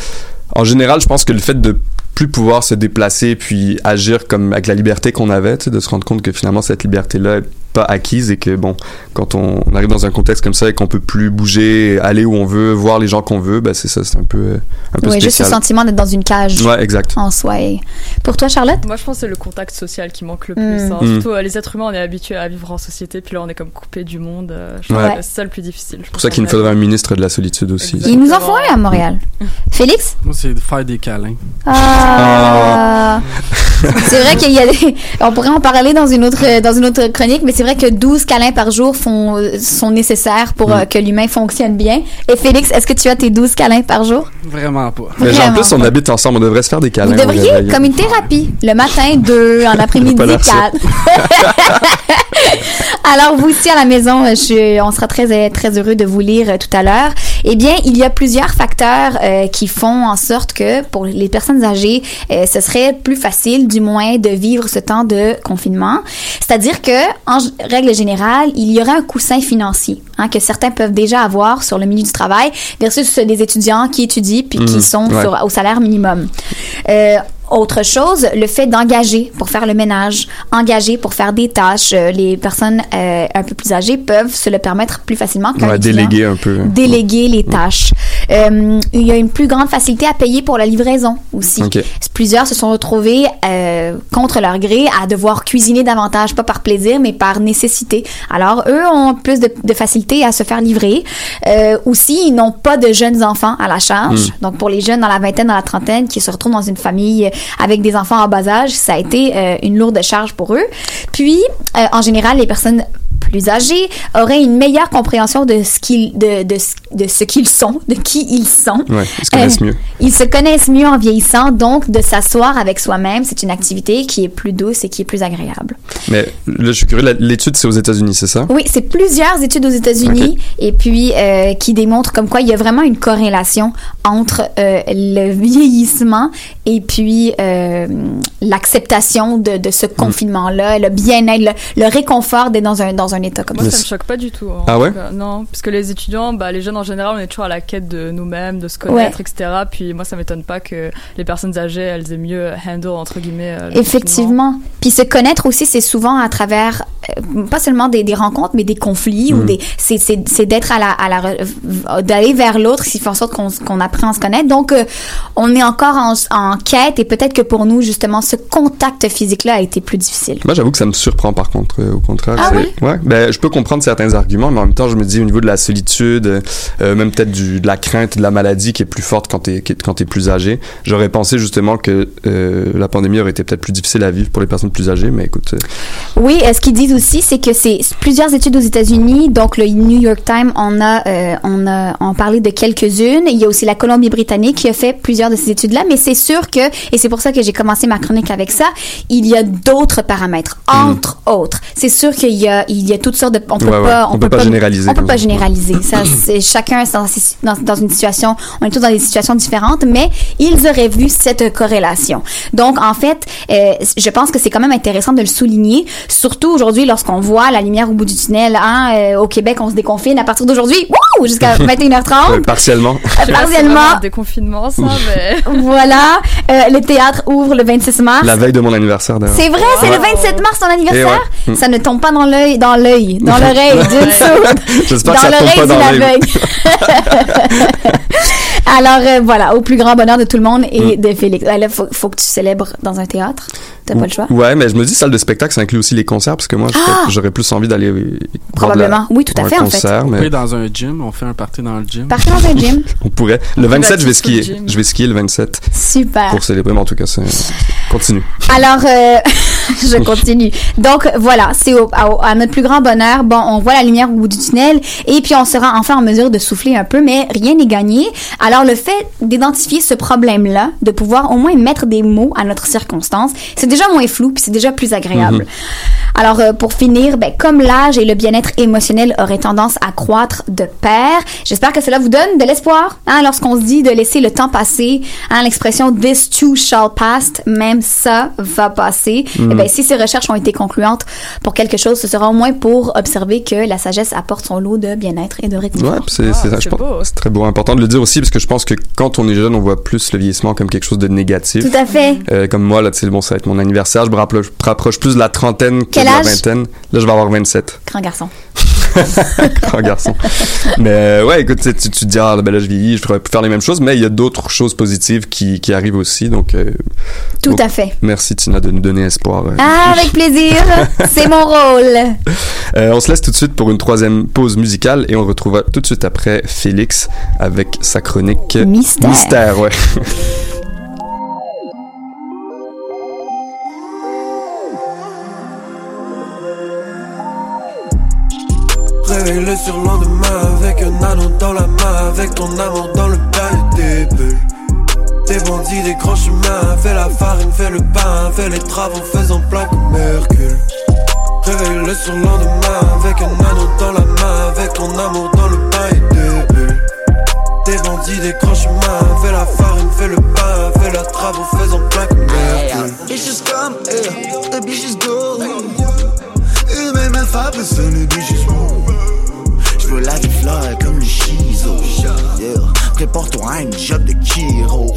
en général, je pense que le fait de plus pouvoir se déplacer puis agir comme avec la liberté qu'on avait, de se rendre compte que finalement cette liberté-là pas acquise et que bon, quand on, on arrive dans un contexte comme ça et qu'on peut plus bouger, aller où on veut, voir les gens qu'on veut, ben c'est ça, c'est un peu, euh, un peu Oui, juste ce spécial. sentiment d'être dans une cage Ouais, exact. en soi. Et Pour toi, Charlotte? Moi, je pense que c'est le contact social qui manque le plus. Mm. hein. Mm. Surtout, euh, les êtres humains, on est habitués à vivre en société, puis là, on est comme coupé du monde. euh, je Ouais. c'est ça le plus difficile. C'est pour ça qu'il nous faudrait un ministre de la solitude aussi. Il nous en faut un à Montréal. Félix? Moi, c'est de faire des câlins. Ah. c'est vrai qu'il y a des... On pourrait en parler dans une autre, dans une autre chronique, mais c'est vrai que 12 câlins par jour font, sont nécessaires pour Mm. euh, que l'humain fonctionne bien. Et Félix, est-ce que tu as tes 12 câlins par jour? Vraiment pas. Mais en plus, on pas. habite ensemble, on devrait se faire des câlins. Vous devriez, comme une thérapie. Le matin, deux, en après-midi, quatre. Alors, vous aussi à la maison, euh, je, on sera très, euh, très heureux de vous lire euh, tout à l'heure. Eh bien, il y a plusieurs facteurs euh, qui font en sorte que pour les personnes âgées, euh, ce serait plus facile, du moins, de vivre ce temps de confinement. C'est-à-dire que, en règle générale, il y aura un coussin financier hein, que certains peuvent déjà avoir sur le milieu du travail versus des étudiants qui étudient puis qui Mhm, sont ouais. sur- au salaire minimum. Euh, autre chose, le fait d'engager pour faire le ménage, engager pour faire des tâches. Euh, les personnes euh, un peu plus âgées peuvent se le permettre plus facilement qu'un Ouais, déléguer un peu. Déléguer les tâches. Euh, il y a une plus grande facilité à payer pour la livraison aussi. Plusieurs se sont retrouvés euh, contre leur gré à devoir cuisiner davantage, pas par plaisir, mais par nécessité. Alors, eux ont plus de, de facilité à se faire livrer. Euh, aussi, ils n'ont pas de jeunes enfants à la charge. Donc, pour les jeunes dans la vingtaine, dans la trentaine, qui se retrouvent dans une famille avec des enfants en bas âge, ça a été euh, une lourde charge pour eux. Puis, euh, en général, les personnes plus âgés auraient une meilleure compréhension de ce qu'ils de, de, de ce qu'ils sont, de qui ils sont. Ouais, ils se connaissent Euh, mieux. Ils se connaissent mieux en vieillissant, donc de s'asseoir avec soi-même, c'est une activité qui est plus douce et qui est plus agréable. Mais là, je suis curieux, l'étude, c'est aux États-Unis, c'est ça? Oui, c'est plusieurs études aux États-Unis et puis euh, qui démontrent comme quoi il y a vraiment une corrélation entre euh, le vieillissement et puis l'acceptation de, de ce Mm. confinement-là, le bien-être, le, le réconfort d'être dans un, dans un état comme Moi, ça. ça me choque pas du tout. Ah ouais cas. Non, parce que les étudiants, bah, les jeunes en général, on est toujours à la quête de nous-mêmes, de se connaître, etc. Puis moi, ça m'étonne pas que les personnes âgées, elles aient mieux handle, entre guillemets. euh. Effectivement. Puis se connaître aussi, c'est souvent à travers euh, pas seulement des, des rencontres, mais des conflits ou des. C'est, c'est, c'est d'être à la, à la re- d'aller vers l'autre, qui fait en sorte qu'on, qu'on apprend à se connaître. Donc, euh, on est encore en, en quête et peut-être que pour nous, justement, ce contact physique-là a été plus difficile. Moi, j'avoue que ça me surprend par contre, euh, au contraire. Ah c'est- oui? Ouais. Ben, je peux comprendre certains arguments, mais en même temps, je me dis au niveau de la solitude, euh, même peut-être du, de la crainte de la maladie qui est plus forte quand t'es, quand t'es plus âgé, j'aurais pensé justement que euh, la pandémie aurait été peut-être plus difficile à vivre pour les personnes plus âgées, mais écoute. euh, Oui, ce qu'ils disent aussi, c'est que c'est plusieurs études aux États-Unis. Donc, le New York Times en a, on a en parlé de quelques-unes. Il y a aussi la Colombie-Britannique qui a fait plusieurs de ces études-là. Mais c'est sûr que, et c'est pour ça que j'ai commencé ma chronique avec ça, il y a d'autres paramètres, entre autres. C'est sûr qu'il y a, il y a toutes sortes de, on peut. Ouais, pas, On peut pas généraliser On peut pas ça. généraliser. Ça, c'est chacun est dans, dans, dans une situation, on est tous dans des situations différentes, mais ils auraient vu cette corrélation. Donc, en fait, euh, je pense que c'est quand même intéressant de le souligner, surtout aujourd'hui lorsqu'on voit la lumière au bout du tunnel. Hein, euh, au Québec, on se déconfine à partir d'aujourd'hui, jusqu'à 21h30. euh, partiellement. Vraiment partiellement. déconfinement, ça, mais. Voilà, euh, le théâtre ouvre le 26 mars. la veille de mon anniversaire, d'ailleurs. C'est vrai, c'est le 27 mars ton anniversaire? Et ouais. Ça ne tombe pas dans l'œil, dans l'œil, dans l'oreille d'une sourde. J'espère dans que ça tombe pas dans l'œil. Alors euh, voilà, au plus grand bonheur de tout le monde et Mm. de Félix. Là, faut, faut que tu célèbres dans un théâtre. T'as pas le choix? Ouais, mais je me dis, salle de spectacle, ça inclut aussi les concerts, parce que moi, Ah! j'aurais- plus envie d'aller. euh, la- Probablement. Oui, tout à fait, un en fait. concert, On mais dans un gym, on fait un party dans le gym. Partez dans un gym. on pourrait. Le On va 27, je vais skier. Je vais skier le 27 Super. pour célébrer, mais en tout cas, c'est. Continue. Alors, euh, je continue. Donc, voilà, c'est au- à, à notre plus grand bonheur. Bon, on voit la lumière au bout du tunnel et puis on sera enfin en mesure de souffler un peu, mais rien n'est gagné. Alors, le fait d'identifier ce problème-là, de pouvoir au moins mettre des mots à notre circonstance, c'est déjà moins flou puis c'est déjà plus agréable. Alors, euh, pour finir, ben, comme l'âge et le bien-être émotionnel auraient tendance à croître de pair, j'espère que cela vous donne de l'espoir. Hein, lorsqu'on se dit de laisser le temps passer, hein, l'expression this too shall pass, même ça va passer. Eh ben, si ces recherches ont été concluantes pour quelque chose, ce sera au moins pour observer que la sagesse apporte son lot de bien-être et de réconfort. Ouais, c'est c'est- Ah, très beau, important de le dire aussi parce que je pense que quand on est jeune, on voit plus le vieillissement comme quelque chose de négatif. Tout à fait. Euh, comme moi, là, tu sais, bon, ça va être mon anniversaire, je me rapproche, rapproche plus de la trentaine que Quel de la vingtaine. Là, je vais avoir 27, Grand garçon. grand garçon. mais euh, ouais, écoute, tu, te dis, ah, ben là, je vieillis, je pourrais plus faire les mêmes choses, mais il y a d'autres choses positives qui, qui arrivent aussi. Donc, euh, Tout à fait. merci, Tina, de nous donner espoir. Ah, avec plaisir. C'est mon rôle. Euh, on se laisse tout de suite pour une troisième pause musicale et on retrouvera tout de suite après Félix avec sa chronique Mystère. Mystère, ouais. Réveille le surlendemain avec un anneau dans la main, avec ton amour dans le bail des bulles. Des bandits, des grands chemins, fais la farine, fais le pain, fais les travaux, faisant plein comme Hercule. Réveille le surlendemain avec un anneau dans la main, avec ton amour dans le bail des bulles. Des bandits, des grands chemins, fais la farine, fais le pain, fais la travaux, faisant plein comme Hercule. Bitches come, yeah, the bitches go. Humain ma fable, ce ne bitches move. Je veux la vie fly comme le shizo. Yeah, prépare-toi à un job de Kiro.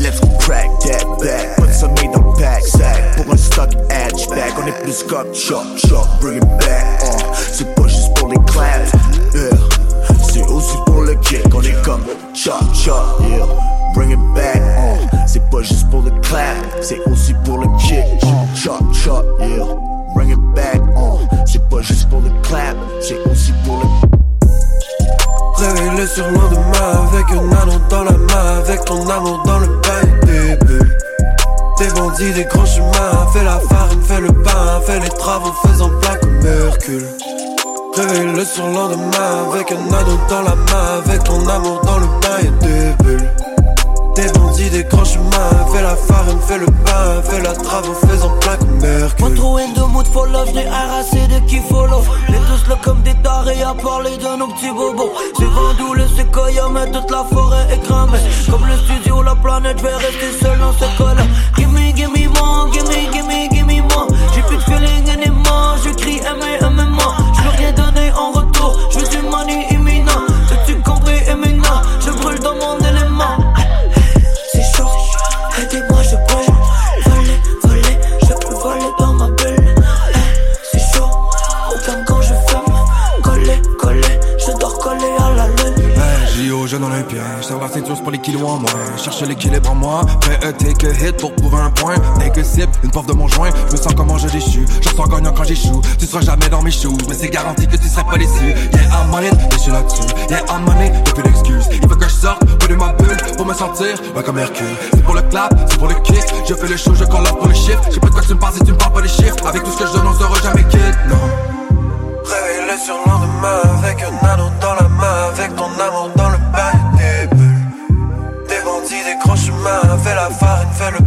Let's crack that back, put some meat dans le pack sack. Pour un stock hatchback, on est plus cock chop chop, bring it back. Uh, c'est pas juste pour les claps, yeah. C'est aussi pour le kick, on est comme chop chop, yeah. Bring it back, uh, c'est pas juste pour le clap, c'est aussi pour le kick, chop chop, yeah. Bring it back, uh, c'est pas juste pour le clap, c'est aussi pour le Réveille le surlendemain avec un anneau dans la main, avec ton amour dans le des bulles. Des bandits, des grands chemins, fais la farine, fais le pain, fais les travaux, faisant plein comme Hercule. Réveille le surlendemain avec un anneau dans la main, avec ton amour dans le bail des bulles. Des bandits, des grands chemins, fais la farine, fais le pain, fais la travaux, faisant plein comme. Pas trop in the mood for love, j'n'ai harassé de qui follow. Les tous là comme des tarés à parler de nos petits bobos. C'est vendu le séquoia mais toute la forêt est cramée Comme le studio, la planète, j'vais rester seul dans ce cas-là Gimme, gimme gimme, gimme, gimme more J'ai plus de feeling anymore, je crie aimer, aimer moi. J'veux rien donner en retour, j'veux du money imminent. T'as-tu compris, imminent, je brûle dans mon pour prouver un point. Dès que sip, une puff de mon joint, je me sens comment je déchu. Je sens gagnant quand j'échoue, tu seras jamais dans mes choux. Mais c'est garanti que tu serais pas déçu. Yeah, I'm on it, je suis là-dessus. Yeah, I'm on it, y'a plus d'excuses. Il faut que je sorte, pas de ma bulle, pour me sentir, ouais, comme Hercule. C'est pour le clap, c'est pour le kick. Je fais le show, je up pour le chiffre. Je sais pas de quoi tu me parles si tu me parles pas des chiffres. Avec tout ce que je donne, on sera jamais quitte, non. Réveille le surlendemain avec un anneau dans la main, avec ton amour dans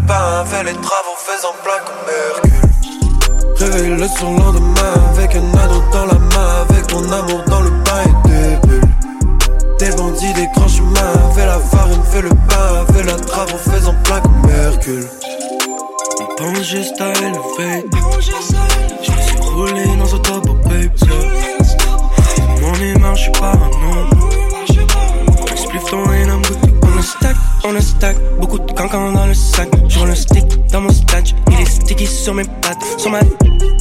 pain, fais les travaux, faisant plein comme Hercule. Réveille le surlendemain avec un anneau dans la main, avec ton amour dans le bail des bulles. Des bandits, des grands chemins, fais la farine, fais le pain, fais la travaux, faisant plein comme Hercule. On pense juste à élever. Je me suis roulé dans un top baby. Mon humain, je suis. Un spliff dans et Go. On a stack, beaucoup de cancans dans le sac. Je un stick dans mon statch, il est sticky sur mes pattes. Sur ma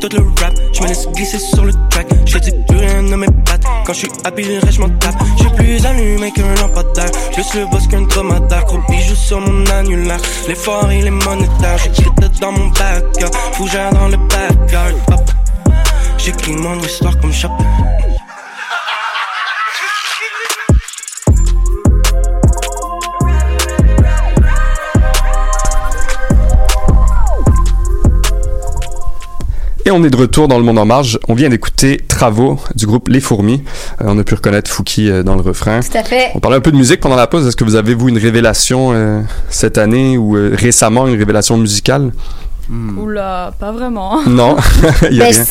tout le rap, je me laisse glisser sur le track. Je dis plus rien de mes pattes. Quand je suis happy, je m'en tape. Je suis plus allumé qu'un lampadaire. Juste le boss qu'un dromadaire. Gros bijoux sur mon annulaire. L'effort, il est monétaire. J'ai quitté dans mon backyard. Fougère dans le backyard. J'écris mon histoire comme Chopin. Et on est de retour dans le monde en marge. On vient d'écouter Travaux du groupe Les Fourmis. Euh, on a pu reconnaître Fouki euh, dans le refrain. Tout à fait. On parlait un peu de musique pendant la pause. Est-ce que vous avez, vous, une révélation euh, cette année ou euh, récemment, une révélation musicale? Oula, pas vraiment. Non, il y a Ben,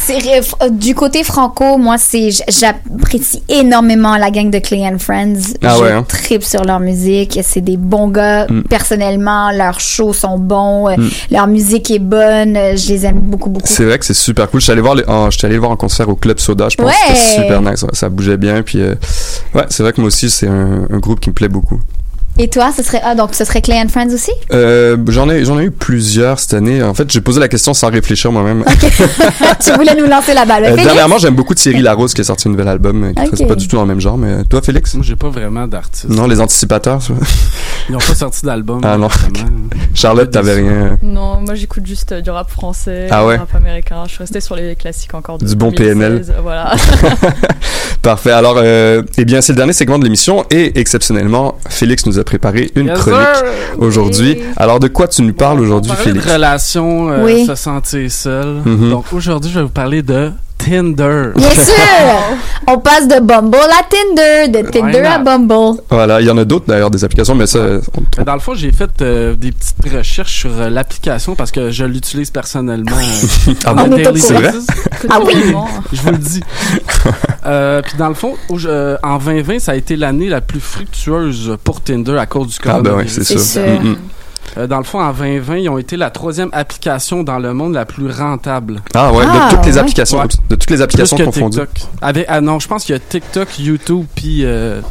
euh, du côté franco, moi, c'est j'apprécie énormément la gang de Clay and Friends. Ah je ouais, hein? tripe sur leur musique. C'est des bons gars. Mm. Personnellement, leurs shows sont bons. euh, Mm. Leur musique est bonne. euh, Je les aime beaucoup, beaucoup. C'est vrai que c'est super cool. Je suis allé voir, les- en, je suis allé voir en concert au Club Soda. Je pense que c'était super nice. ouais. Ça bougeait bien. Puis, euh, ouais, c'est vrai que moi aussi, c'est un, un groupe qui me plaît beaucoup. Et toi, ce serait ah donc ce serait Clay and Friends aussi? Euh, j'en ai, j'en ai eu plusieurs cette année. En fait, j'ai posé la question sans réfléchir moi-même. Tu voulais nous lancer la balle. Euh, dernièrement, j'aime beaucoup Thierry Larose qui a sorti un nouvel album. euh, qui Ok. C'est pas du tout dans le même genre. Mais toi, Félix? Moi, j'ai pas vraiment d'artiste. Non, les anticipateurs. ça. Ils ont pas sorti d'album. Ah non. vraiment. Charlotte, t'avais rien. Non, moi j'écoute juste euh, du rap français, Ah ouais? du rap américain. Je suis restée sur les classiques encore de Du bon 2016, PNL. Voilà. Parfait. Alors, euh, eh bien, c'est le dernier segment de l'émission et exceptionnellement, Félix nous a préparé une Yes, chronique aujourd'hui. Alors, de quoi tu nous parles aujourd'hui, parlait de Félix? relations, euh, Oui. se sentir seul. Mhm. Donc aujourd'hui, je vais vous parler de Tinder. Bien sûr. On passe de Bumble à Tinder, de Tinder à? Bumble. Voilà, il y en a d'autres d'ailleurs des applications, mais ça, on- Dans le fond, j'ai fait euh, des petites recherches sur euh, l'application parce que je l'utilise personnellement. euh, Ah on bon? a On est au daily courant. basis. Ah oui. Je vous le dis. Euh, puis dans le fond, euh, en 2020, ça a été l'année la plus fructueuse pour Tinder à cause du Ah ben coronavirus. oui, c'est C'est sûr. Euh, dans le fond, en 2020, ils ont été la troisième application dans le monde la plus rentable. Ah ouais, Ah, de toutes les applications, Ouais. de toutes les applications confondues. Avec, ah non, je pense qu'il y a TikTok, YouTube, puis euh.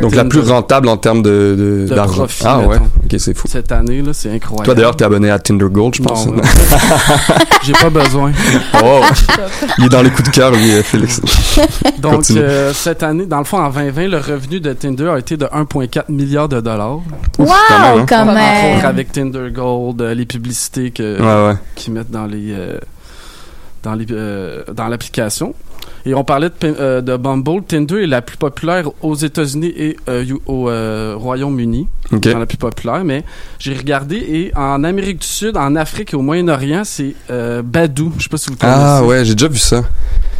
Donc la plus rentable en termes de de- De d'argent. profit, ah ouais, ok, c'est fou. cette année, là, c'est incroyable. Toi d'ailleurs, t'es abonné à Tinder Gold, je pense. Non. J'ai pas besoin. Oh, il est dans les coups de cœur, lui, euh, Félix. Donc, euh, cette année, dans le fond, en 2020, le revenu de Tinder a été de 1,4 milliard de dollars. Wow, quand même, hein. quand Entre même. autres avec Tinder Gold, euh, les publicités que, Ouais, ouais. qu'ils mettent dans les euh, dans les euh, dans l'application. Et on parlait de, euh, de Bumble. Tinder est la plus populaire aux États-Unis et euh, au euh, Royaume-Uni. Ok. Dans la plus populaire. Mais j'ai regardé et en Amérique du Sud, en Afrique et au Moyen-Orient, c'est euh, Badoo. Je sais pas si vous connaissez. Ah ouais, j'ai déjà vu ça.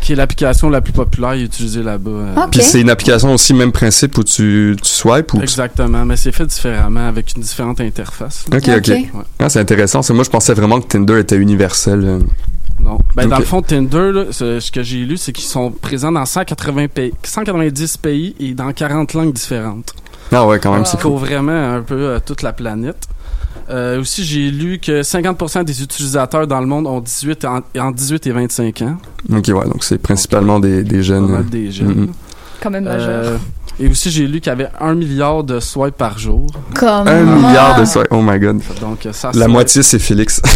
Qui est l'application la plus populaire utilisée là-bas. euh. Ok. Puis c'est une application aussi, même principe, où tu, tu swipes ou... Exactement, mais c'est fait différemment avec une différente interface. Ok, ok. Ok. Ah, c'est intéressant. C'est- Moi, je pensais vraiment que Tinder était universel. Non. Ben, Dans le fond, Tinder, là, ce, ce que j'ai lu, c'est qu'ils sont présents dans 180 pays, 190 pays et dans 40 langues différentes. Ah ouais, quand même, c'est couvre vraiment un peu euh, toute la planète. Euh, aussi, j'ai lu que 50% des utilisateurs dans le monde ont 18 en, entre 18 et 25 ans. Ok, ouais, donc c'est principalement des, des Pas jeunes. mal euh. des jeunes. Mhm. Quand même majeur. Et aussi, j'ai lu qu'il y avait un milliard de swipes par jour. Comment? Un milliard de swipes. Oh my god. Donc, ça, La moitié, c'est Félix.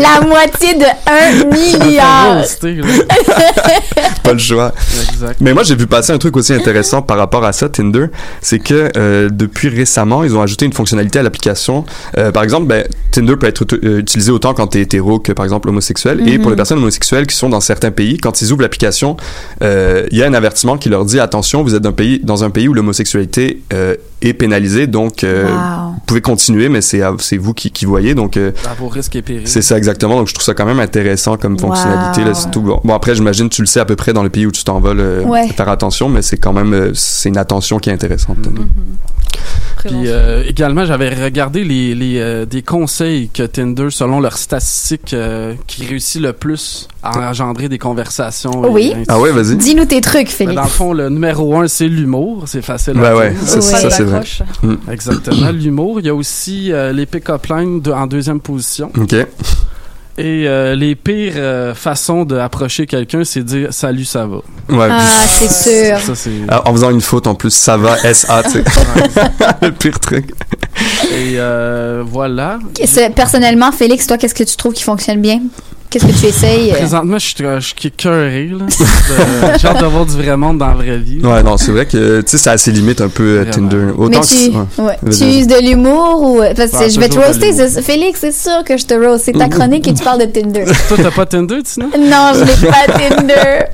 La moitié de 1 milliard. Pas le choix. exact. Mais moi, j'ai vu passer un truc aussi intéressant par rapport à ça, Tinder. C'est que euh, depuis récemment, ils ont ajouté une fonctionnalité à l'application. Euh, par exemple, ben, Tinder peut être euh, utilisé autant quand t'es hétéro que par exemple homosexuel. Et Mhm. pour les personnes homosexuelles qui sont dans certains pays, quand ils ouvrent l'application, euh, il y a un avertissement qui leur dit attention, vous êtes dans un pays, dans un pays où l'homosexualité euh, est pénalisée, donc euh, Wow. vous pouvez continuer, mais c'est à- c'est vous qui, qui voyez. Donc euh, À vos risques et périls. c'est ça exactement. Donc je trouve ça quand même intéressant comme fonctionnalité. Là, Wow. c'est tout. Bon, bon, après, j'imagine tu le sais à peu près dans le pays où tu t'en vas, là, Ouais. faire attention, mais c'est quand même euh, c'est une attention qui est intéressante. Mhm. Puis Prévention. euh, également, j'avais regardé les, les euh, des conseils que Tinder, selon leurs statistiques, euh, qui réussit le plus à engendrer des conversations. Oui. Ah ouais, vas-y. Dis-nous tes trucs, Mais Félix. Dans le fond, le numéro un, c'est l'humour. C'est facile à Ben ouais, dire. ça, Ouais. ça, c'est vrai. L'accroche. Exactement, l'humour. Il y a aussi euh, les pick-up lines de- en deuxième position. Ok. Et euh, les pires euh, façons d'approcher quelqu'un, c'est dire « Salut, ça va Ouais. Ah, c'est sûr. Ça, c'est... Ah, en faisant une faute en plus, ça va, S-A, tu sais. le pire truc. Et euh, voilà. C'est- Personnellement, Félix, toi, qu'est-ce que tu trouves qui fonctionne bien? Qu'est-ce que tu essayes? euh? Présentement, je suis je suis écœuré, là. Euh, J'ai hâte de voir du vrai monde dans la vraie vie. Ouais, non, c'est vrai que, tu sais, ça a ses limites un peu, euh, Vraiment. Tinder. Autant Mais que tu, c'est- ouais. ouais. Vas-y, tu uses de l'humour ou. Parce que Ah, je vais te roaster. Félix, c'est sûr que je te roast. C'est ta chronique et tu parles de Tinder. Toi, t'as pas Tinder, Tina? non, je n'ai pas Tinder.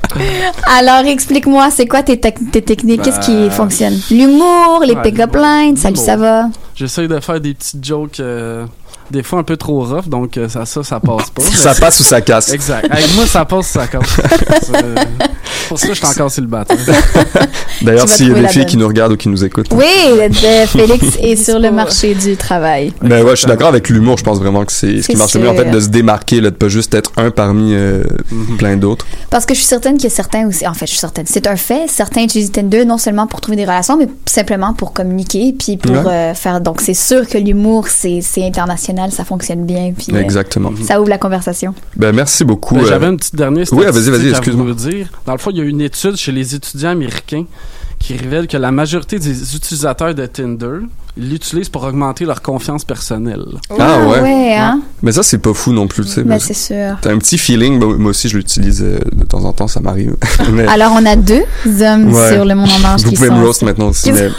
Alors, explique-moi, c'est quoi tes, tes techniques? Qu'est-ce qui Bah, fonctionne? L'humour, les ouais, pick-up lines, salut, ça va? J'essaye de faire des petites jokes, euh, des fois un peu trop rough, donc euh, ça, ça, ça passe pas. Ça Mais passe ou ça casse. Exact. Avec moi, ça passe, ça casse. Euh, Pour ça, je suis encore célibataire. D'ailleurs, Tu vas s'il y a des filles bonne. qui nous regardent ou qui nous écoutent. Oui, de- Félix est sur le marché du travail. Ben ouais, je suis d'accord avec l'humour. Je pense vraiment que c'est ce qui marche le mieux, en fait, de se démarquer, là, de pas juste être un parmi euh, Mhm. plein d'autres. Parce que je suis certaine que certains aussi, en fait, je suis certaine, c'est un fait, certains utilisent Tinder non seulement pour trouver des relations, mais simplement pour communiquer, puis pour Ouais. euh, faire. Donc, c'est sûr que l'humour, c'est c'est international, ça fonctionne bien, puis euh, Exactement. ça ouvre la conversation. Ben merci beaucoup. Ben, euh, J'avais une petite dernière Oui, statistique vas-y, vas-y, à excuse-moi. vous dire. Dans le fond, il y a une étude chez les étudiants américains qui révèle que la majorité des utilisateurs de Tinder l'utilisent pour augmenter leur confiance personnelle. Ah ouais. Ouais, hein? Mais ça, c'est pas fou non plus, tu sais. Ben, c'est sûr. T'as un petit feeling, moi moi aussi je l'utilise euh, de temps en temps, ça m'arrive. Mais Alors, on a deux hommes Ouais. sur le monde en marche vous qui pouvez sont... me roast maintenant aussi. mais-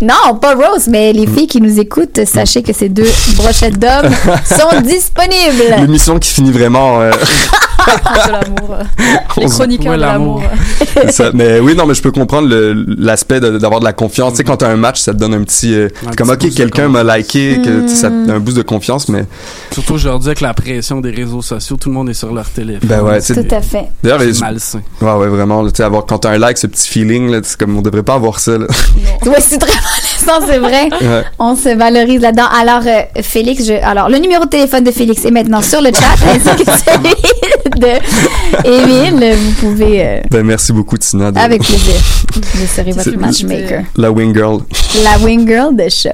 non, pas Rose, mais les filles qui nous écoutent, sachez que ces deux brochettes d'hommes sont disponibles. L'émission qui finit vraiment. euh, de l'amour. Les chroniqueurs Ouais, de l'amour. Mais oui, non, mais je peux comprendre l'aspect d'avoir de la confiance. Tu sais, quand t'as un match, ça te donne un petit. euh, comme, ok, quelqu'un m'a liké, que, ça Mm. te- un boost de confiance, mais. Surtout aujourd'hui avec la pression des réseaux sociaux, tout le monde est sur leur téléphone. Ben ouais, c'est Tout à fait. D'ailleurs, c'est les- malsain. ouais, ouais, vraiment, tu sais, avoir, quand t'as un like, ce petit feeling, là, c'est comme, on devrait pas avoir ça, là. Oui, c'est très malaisant, c'est vrai. Ouais. On se valorise là-dedans. Alors, euh, Félix, je, alors, le numéro de téléphone de Félix est maintenant sur le chat, ainsi que celui de Émile. Vous pouvez, euh, Ben, merci beaucoup, Tina. de- avec plaisir, je serai votre matchmaker. La Wing Girl. La wing girl de choc.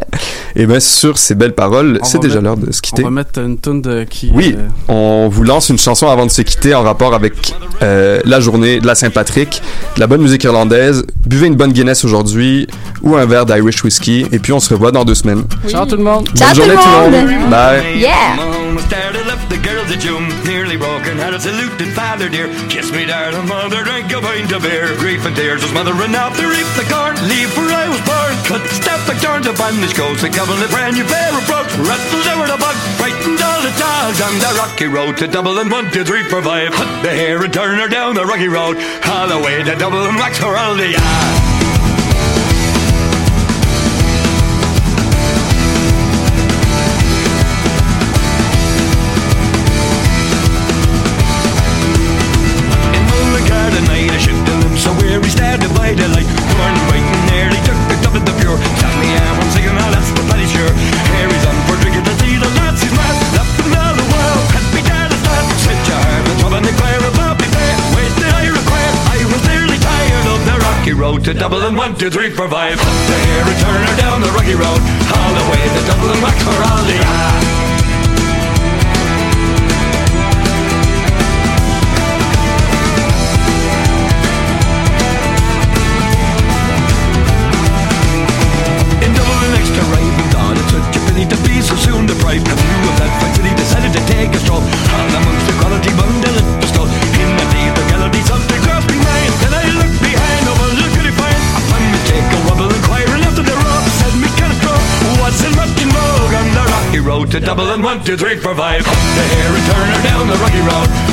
Et bien, sur ces belles paroles, On c'est déjà mettre- l'heure de se quitter. On va mettre une tune de qui Oui, euh, on vous lance une chanson avant de se quitter en rapport avec euh, la journée de la Saint-Patrick, de la bonne musique irlandaise. Buvez une bonne Guinness aujourd'hui ou un verre d'Irish Whiskey et puis on se revoit dans deux semaines. Ciao tout le monde. Ciao bonne tout le journée tout le monde. monde. Bye. Yeah. The girls at June, nearly broken. Had a saluted father dear, kiss me darling mother, drink a pint of beer. Grief and tears was mothering out to reap the corn, leave where I was born. Cut step the turn to coast, a couple of brand new pair of brogues, rattled over the bug, frightened all the dogs on the rocky road to Dublin. One, two, three, four, five. Cut the hair and turn her down the rocky road, all the way to Dublin, wax her all the yard. To Dublin One, two, three, four, five. Up the hair and turn her down the rocky road. All the way to Dublin Whack for all to Dublin one two three four five. Up the hair and turn her down the rocky road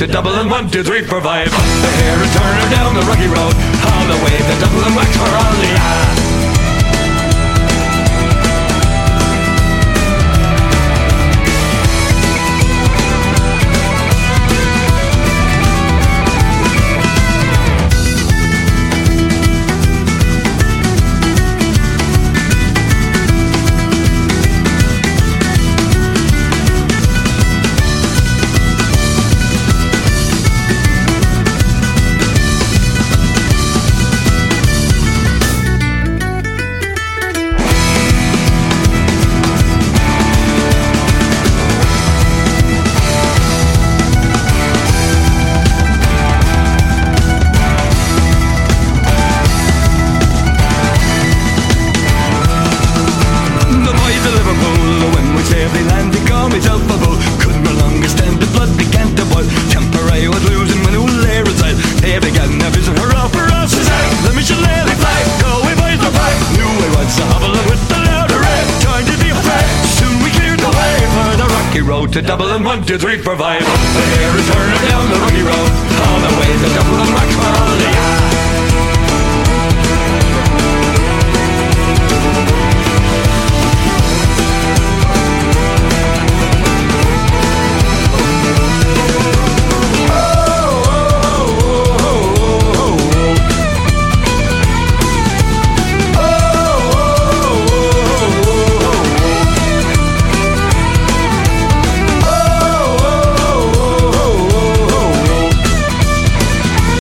to Dublin, one, two, three, four, five. Up the hair and turn her down the rocky road, all the way to Dublin, wax for all the ah. To double and one, two, three for five.